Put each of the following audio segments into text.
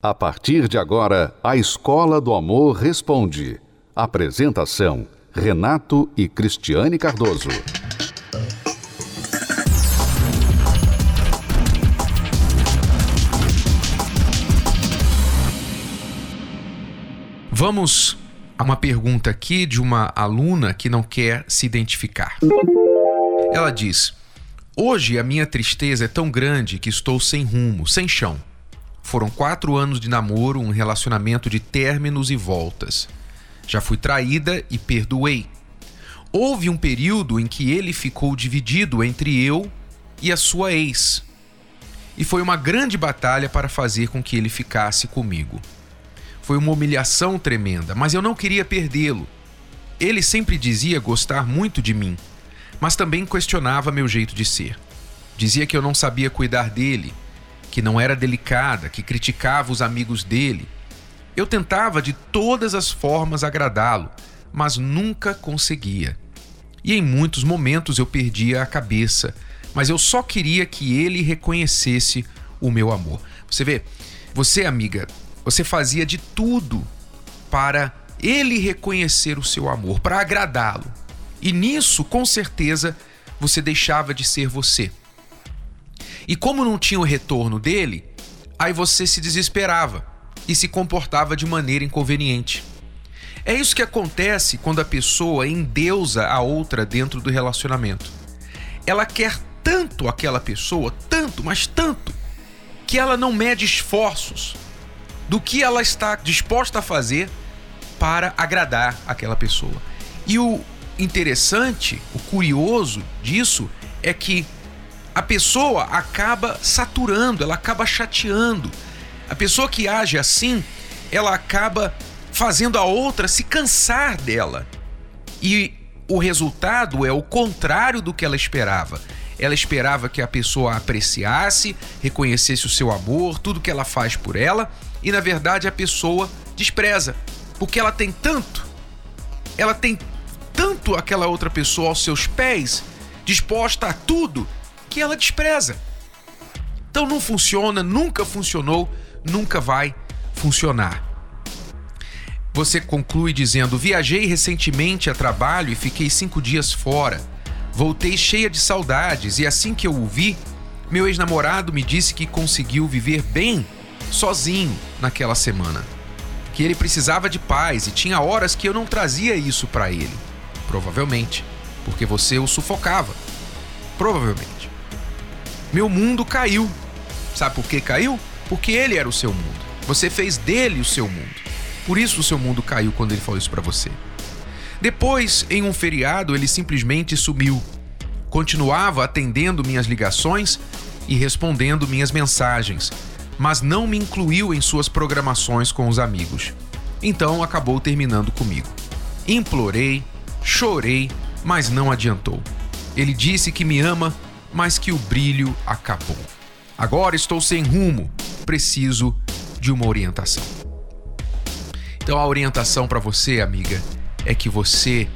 A partir de agora, a Escola do Amor Responde. Apresentação: Renato e Cristiane Cardoso. Vamos a uma pergunta aqui de uma aluna que não quer se identificar. Ela diz: Hoje a minha tristeza é tão grande que estou sem rumo, sem chão. Foram quatro anos de namoro, um relacionamento de términos e voltas. Já fui traída e perdoei. Houve um período em que ele ficou dividido entre eu e a sua ex. E foi uma grande batalha para fazer com que ele ficasse comigo. Foi uma humilhação tremenda, mas eu não queria perdê-lo. Ele sempre dizia gostar muito de mim, mas também questionava meu jeito de ser. Dizia que eu não sabia cuidar dele, que não era delicada, que criticava os amigos dele. Eu tentava de todas as formas agradá-lo, mas nunca conseguia. E em muitos momentos eu perdia a cabeça, mas eu só queria que ele reconhecesse o meu amor. Você vê, você, amiga, você fazia de tudo para ele reconhecer o seu amor, para agradá-lo. E nisso, com certeza, você deixava de ser você. E como não tinha o retorno dele, aí você se desesperava e se comportava de maneira inconveniente. É isso que acontece quando a pessoa endeusa a outra dentro do relacionamento. Ela quer tanto aquela pessoa, tanto, mas tanto, que ela não mede esforços do que ela está disposta a fazer para agradar aquela pessoa. E o interessante, o curioso disso é que a pessoa acaba saturando, ela acaba chateando. A pessoa que age assim, ela acaba fazendo a outra se cansar dela. E o resultado é o contrário do que ela esperava. Ela esperava que a pessoa a apreciasse, reconhecesse o seu amor, tudo que ela faz por ela, e na verdade a pessoa despreza, porque ela tem tanto, ela tem tanto aquela outra pessoa aos seus pés, disposta a tudo, que ela despreza. Então não funciona, nunca funcionou, nunca vai funcionar. Você conclui dizendo: Viajei recentemente a trabalho e fiquei cinco dias fora. Voltei cheia de saudades e assim que eu o vi, meu ex-namorado me disse que conseguiu viver bem sozinho naquela semana. Que ele precisava de paz e tinha horas que eu não trazia isso para ele. Provavelmente, porque você o sufocava. Provavelmente. Meu mundo caiu. Sabe por que caiu? Porque ele era o seu mundo. Você fez dele o seu mundo. Por isso o seu mundo caiu quando ele falou isso para você. Depois, em um feriado, ele simplesmente sumiu. Continuava atendendo minhas ligações e respondendo minhas mensagens, mas não me incluiu em suas programações com os amigos. Então acabou terminando comigo. Implorei, chorei, mas não adiantou. Ele disse que me ama mas que o brilho acabou. Agora estou sem rumo, preciso de uma orientação. Então a orientação para você, amiga, é que você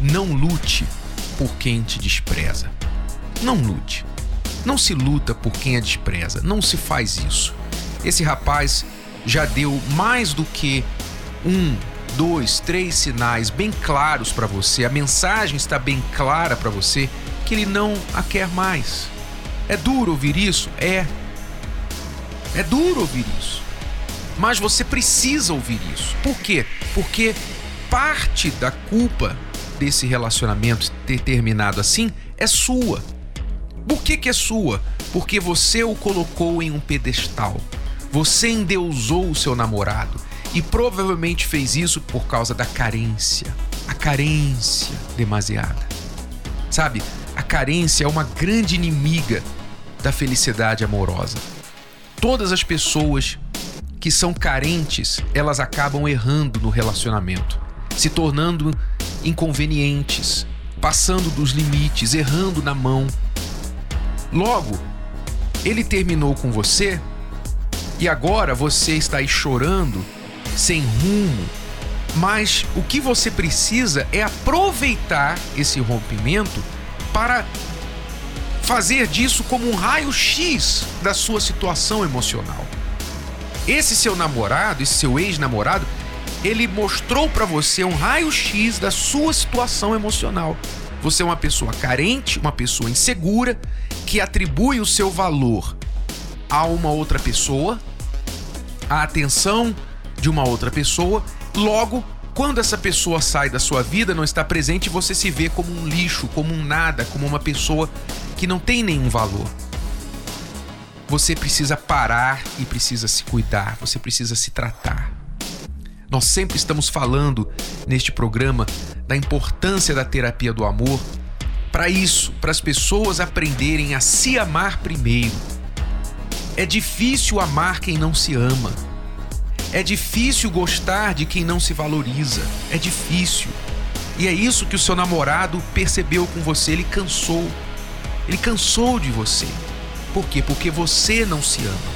não lute por quem te despreza. Não lute. Não se luta por quem a despreza. Não se faz isso. Esse rapaz já deu mais do que um, dois, três sinais bem claros para você. A mensagem está bem clara para você que ele não a quer mais. É duro ouvir isso? É. É duro ouvir isso. Mas você precisa ouvir isso. Por quê? Porque parte da culpa desse relacionamento ter terminado assim é sua. Por que, que é sua? Porque você o colocou em um pedestal. Você endeusou o seu namorado. E provavelmente fez isso por causa da carência. A carência demasiada. Sabe? Carência é uma grande inimiga da felicidade amorosa. Todas as pessoas que são carentes, elas acabam errando no relacionamento, se tornando inconvenientes, passando dos limites, errando na mão. Logo, ele terminou com você e agora você está aí chorando, sem rumo. Mas o que você precisa é aproveitar esse rompimento para fazer disso como um raio-x da sua situação emocional. Esse seu namorado, esse seu ex-namorado, ele mostrou para você um raio-x da sua situação emocional. Você é uma pessoa carente, uma pessoa insegura, que atribui o seu valor a uma outra pessoa, a atenção de uma outra pessoa. Logo, quando essa pessoa sai da sua vida, não está presente, você se vê como um lixo, como um nada, como uma pessoa que não tem nenhum valor. Você precisa parar e precisa se cuidar, você precisa se tratar. Nós sempre estamos falando neste programa da importância da terapia do amor para isso, para as pessoas aprenderem a se amar primeiro. É difícil amar quem não se ama. É difícil gostar de quem não se valoriza. É difícil. E é isso que o seu namorado percebeu com você. Ele cansou. Ele cansou de você. Por quê? Porque você não se ama.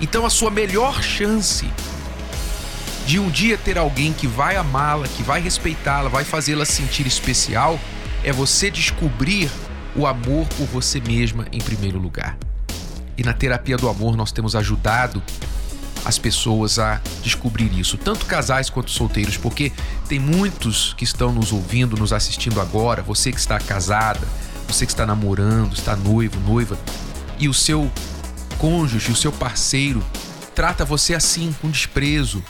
Então a sua melhor chance de um dia ter alguém que vai amá-la, que vai respeitá-la, vai fazê-la sentir especial, é você descobrir o amor por você mesma em primeiro lugar. E na terapia do amor nós temos ajudado as pessoas a descobrir isso, tanto casais quanto solteiros, porque tem muitos que estão nos ouvindo, nos assistindo agora, você que está casada, você que está namorando, está noivo, noiva, e o seu cônjuge, o seu parceiro trata você assim, com desprezo,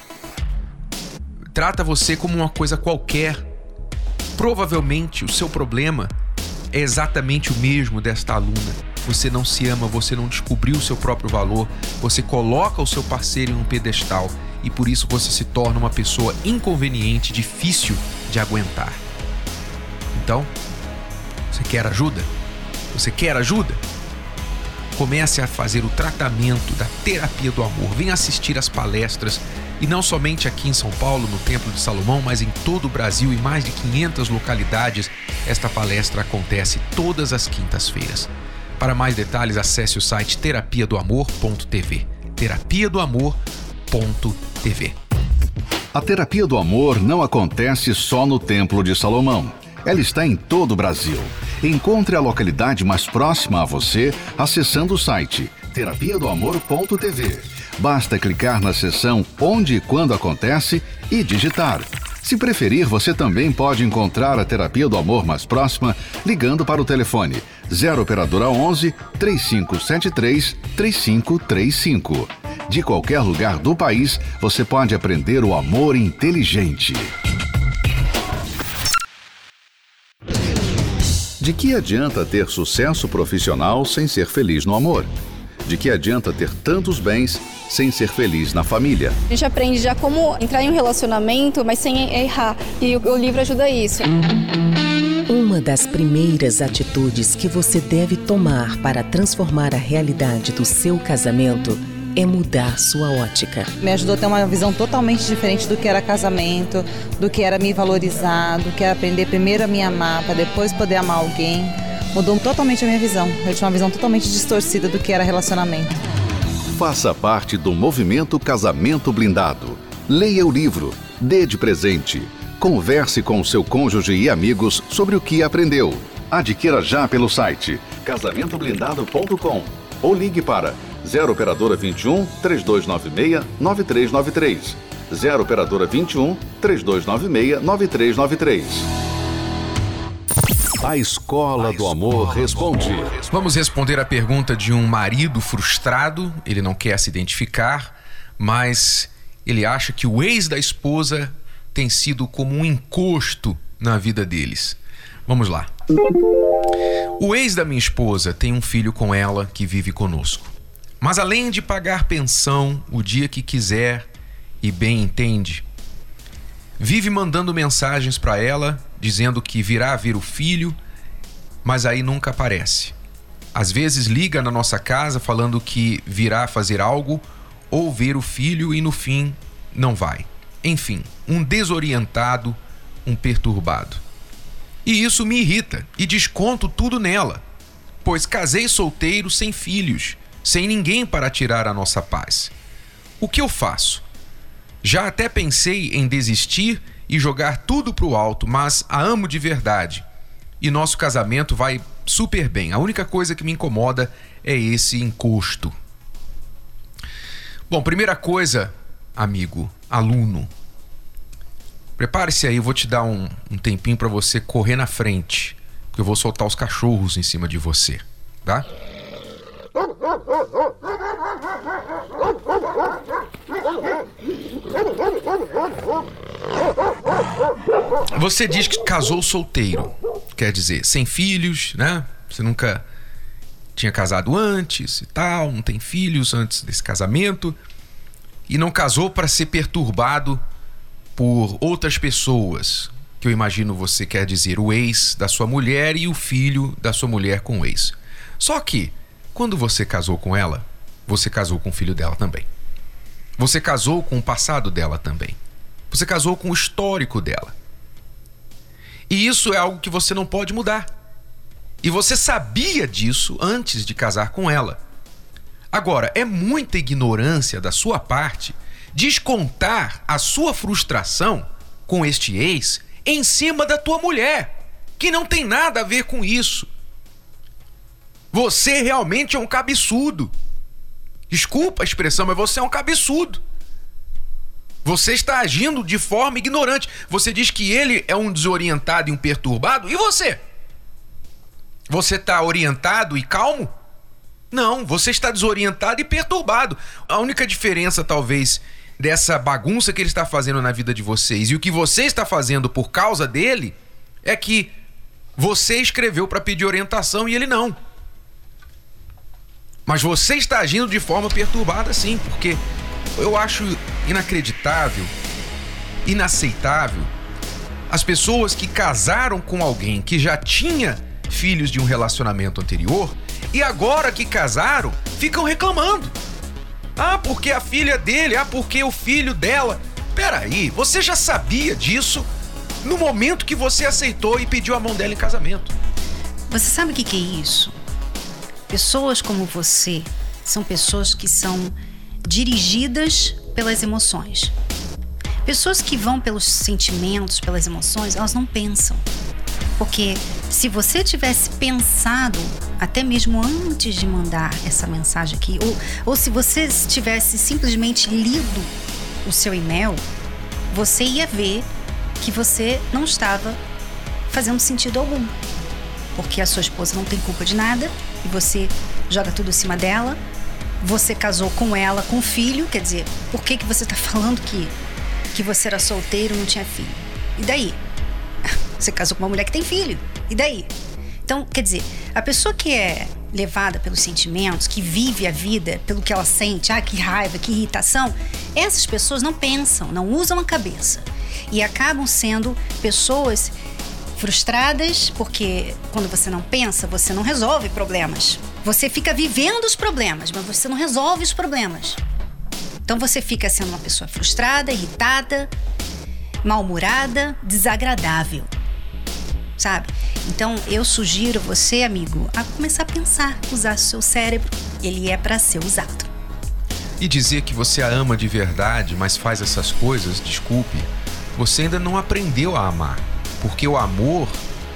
trata você como uma coisa qualquer. Provavelmente o seu problema é exatamente o mesmo desta aluna. Você não se ama, você não descobriu o seu próprio valor, você coloca o seu parceiro em um pedestal e por isso você se torna uma pessoa inconveniente, difícil de aguentar. Então, você quer ajuda? Você quer ajuda? Comece a fazer o tratamento da terapia do amor. Venha assistir às palestras e não somente aqui em São Paulo, no Templo de Salomão, mas em todo o Brasil e mais de 500 localidades. Esta palestra acontece todas as quintas-feiras. Para mais detalhes, acesse o site terapia do amor.tv. Terapia do amor.tv. A terapia do amor não acontece só no Templo de Salomão. Ela está em todo o Brasil. Encontre a localidade mais próxima a você acessando o site terapia do amor.tv. Basta clicar na seção Onde e Quando Acontece e digitar. Se preferir, você também pode encontrar a terapia do amor mais próxima ligando para o telefone 0 operadora 11 3573 3535. De qualquer lugar do país, você pode aprender o amor inteligente. De que adianta ter sucesso profissional sem ser feliz no amor? De que adianta ter tantos bens sem ser feliz na família? A gente aprende já como entrar em um relacionamento, mas sem errar. E o livro ajuda isso. Uma das primeiras atitudes que você deve tomar para transformar a realidade do seu casamento é mudar sua ótica. Me ajudou a ter uma visão totalmente diferente do que era casamento, do que era me valorizar, do que era aprender primeiro a me amar, para depois poder amar alguém mudou totalmente a minha visão. Eu tinha uma visão totalmente distorcida do que era relacionamento. Faça parte do movimento Casamento Blindado. Leia o livro, dê de presente. Converse com seu cônjuge e amigos sobre o que aprendeu. Adquira já pelo site casamentoblindado.com ou ligue para 0 operadora 21 3296 9393. 0 operadora 21 3296 9393. A Escola do Amor responde. Vamos responder a pergunta de um marido frustrado. Ele não quer se identificar, mas ele acha que o ex da esposa tem sido como um encosto na vida deles. Vamos lá. O ex da minha esposa tem um filho com ela que vive conosco. Mas além de pagar pensão o dia que quiser e bem entende, vive mandando mensagens para ela dizendo que virá vir o filho, mas aí nunca aparece. Às vezes liga na nossa casa falando que virá fazer algo ou ver o filho e no fim não vai. Enfim, um desorientado, um perturbado. E isso me irrita e desconto tudo nela, pois casei solteiro sem filhos, sem ninguém para tirar a nossa paz. O que eu faço? Já até pensei em desistir e jogar tudo pro alto, mas a amo de verdade. E nosso casamento vai super bem. A única coisa que me incomoda é esse encosto. Bom, primeira coisa, amigo, aluno, prepare-se aí, eu vou te dar um, um tempinho para você correr na frente, porque eu vou soltar os cachorros em cima de você, tá? Você diz que casou solteiro, quer dizer, sem filhos, né? Você nunca tinha casado antes e tal, não tem filhos antes desse casamento e não casou para ser perturbado por outras pessoas, que eu imagino você quer dizer o ex da sua mulher e o filho da sua mulher com o ex. Só que quando você casou com ela, você casou com o filho dela também. Você casou com o passado dela também. Você casou com o histórico dela. E isso é algo que você não pode mudar. E você sabia disso antes de casar com ela. Agora, é muita ignorância da sua parte descontar a sua frustração com este ex em cima da tua mulher, que não tem nada a ver com isso. Você realmente é um cabeçudo. Desculpa a expressão, mas você é um cabeçudo. Você está agindo de forma ignorante. Você diz que ele é um desorientado e um perturbado. E você? Você está orientado e calmo? Não, você está desorientado e perturbado. A única diferença, talvez, dessa bagunça que ele está fazendo na vida de vocês e o que você está fazendo por causa dele é que você escreveu para pedir orientação e ele não. Mas você está agindo de forma perturbada, sim, porque eu acho inacreditável, inaceitável as pessoas que casaram com alguém que já tinha filhos de um relacionamento anterior e agora que casaram ficam reclamando. Ah, porque a filha dele, ah, porque o filho dela. Peraí, você já sabia disso no momento que você aceitou e pediu a mão dela em casamento. Você sabe o que, que é isso? Pessoas como você são pessoas que são dirigidas pelas emoções. Pessoas que vão pelos sentimentos, pelas emoções, elas não pensam. Porque se você tivesse pensado até mesmo antes de mandar essa mensagem aqui, ou, ou se você tivesse simplesmente lido o seu e-mail, você ia ver que você não estava fazendo sentido algum. Porque a sua esposa não tem culpa de nada e você joga tudo em cima dela. Você casou com ela, com filho, quer dizer, por que, que você está falando que, que você era solteiro não tinha filho? E daí? Você casou com uma mulher que tem filho. E daí? Então, quer dizer, a pessoa que é levada pelos sentimentos, que vive a vida pelo que ela sente, ah, que raiva, que irritação, essas pessoas não pensam, não usam a cabeça. E acabam sendo pessoas frustradas, porque quando você não pensa, você não resolve problemas. Você fica vivendo os problemas, mas você não resolve os problemas. Então você fica sendo uma pessoa frustrada, irritada, mal-humorada, desagradável sabe? Então eu sugiro você, amigo, a começar a pensar, usar seu cérebro. Ele é para ser usado. E dizer que você a ama de verdade, mas faz essas coisas, desculpe, você ainda não aprendeu a amar. Porque o amor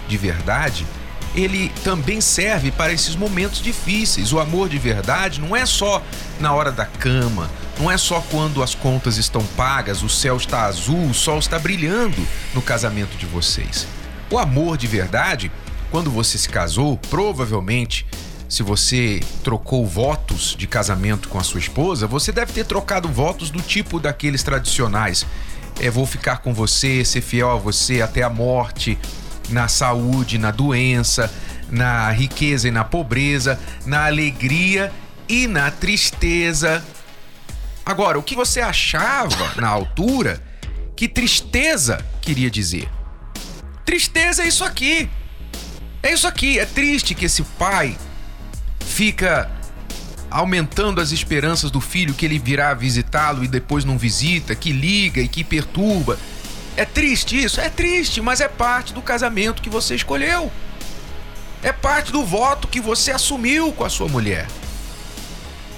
de verdade, ele também serve para esses momentos difíceis. O amor de verdade não é só na hora da cama, não é só quando as contas estão pagas, o céu está azul, o sol está brilhando no casamento de vocês. O amor de verdade, quando você se casou, provavelmente, se você trocou votos de casamento com a sua esposa, você deve ter trocado votos do tipo daqueles tradicionais. É, vou ficar com você, ser fiel a você até a morte, na saúde, na doença, na riqueza e na pobreza, na alegria e na tristeza. Agora, o que você achava na altura que tristeza queria dizer? Tristeza é isso aqui. É isso aqui. É triste que esse pai fica aumentando as esperanças do filho que ele virá visitá-lo e depois não visita, que liga e que perturba. É triste isso? É triste, mas é parte do casamento que você escolheu. É parte do voto que você assumiu com a sua mulher.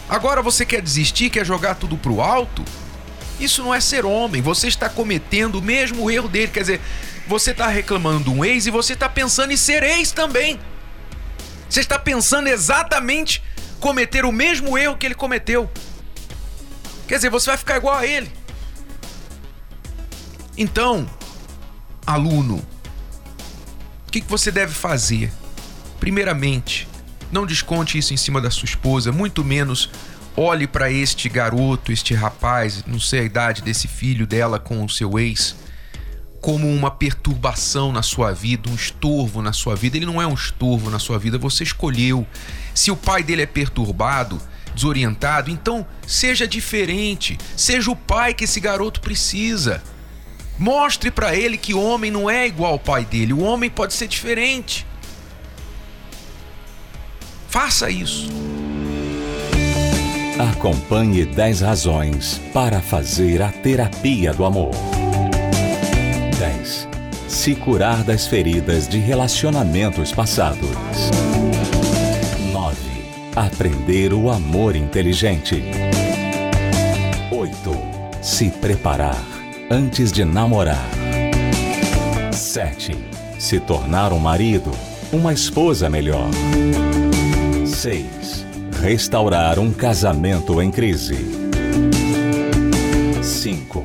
Agora você quer desistir, quer jogar tudo pro alto? Isso não é ser homem. Você está cometendo o mesmo erro dele. Quer dizer, você está reclamando de um ex e você está pensando em ser ex também. Você está pensando exatamente cometer o mesmo erro que ele cometeu. Quer dizer, você vai ficar igual a ele. Então, aluno, o que, você deve fazer? Primeiramente, não desconte isso em cima da sua esposa, muito menos olhe para este garoto, este rapaz, não sei a idade desse filho dela com o seu ex, como uma perturbação na sua vida, um estorvo na sua vida. Ele não é um estorvo na sua vida, você escolheu. Se o pai dele é perturbado, desorientado, então seja diferente, seja o pai que esse garoto precisa. Mostre para ele que o homem não é igual ao pai dele, o homem pode ser diferente. Faça isso. Acompanhe 10 razões para fazer a terapia do amor. 10. Se curar das feridas de relacionamentos passados. 9. Aprender o amor inteligente. 8. Se preparar antes de namorar. 7. Se tornar um marido, uma esposa melhor. 6 restaurar um casamento em crise. 5.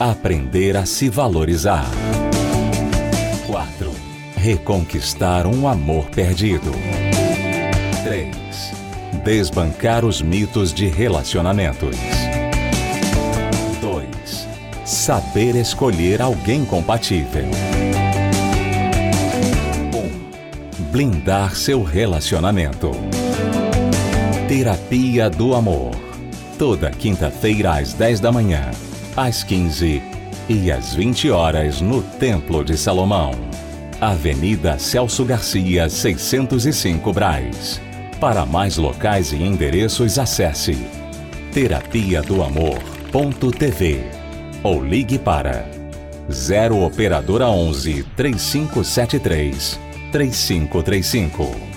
Aprender a se valorizar. 4. Reconquistar um amor perdido. 3. Desbancar os mitos de relacionamentos. 2. Saber escolher alguém compatível. 1. Blindar seu relacionamento. Terapia do Amor. Toda quinta-feira às 10 da manhã, às 15 e às 20 horas no Templo de Salomão. Avenida Celso Garcia, 605 Braz. Para mais locais e endereços, acesse terapia do amor.tv ou ligue para 0 operadora 11 3573 3535.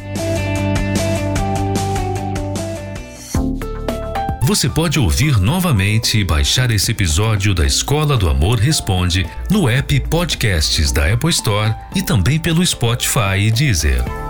Você pode ouvir novamente e baixar esse episódio da Escola do Amor Responde no app Podcasts da Apple Store e também pelo Spotify e Deezer.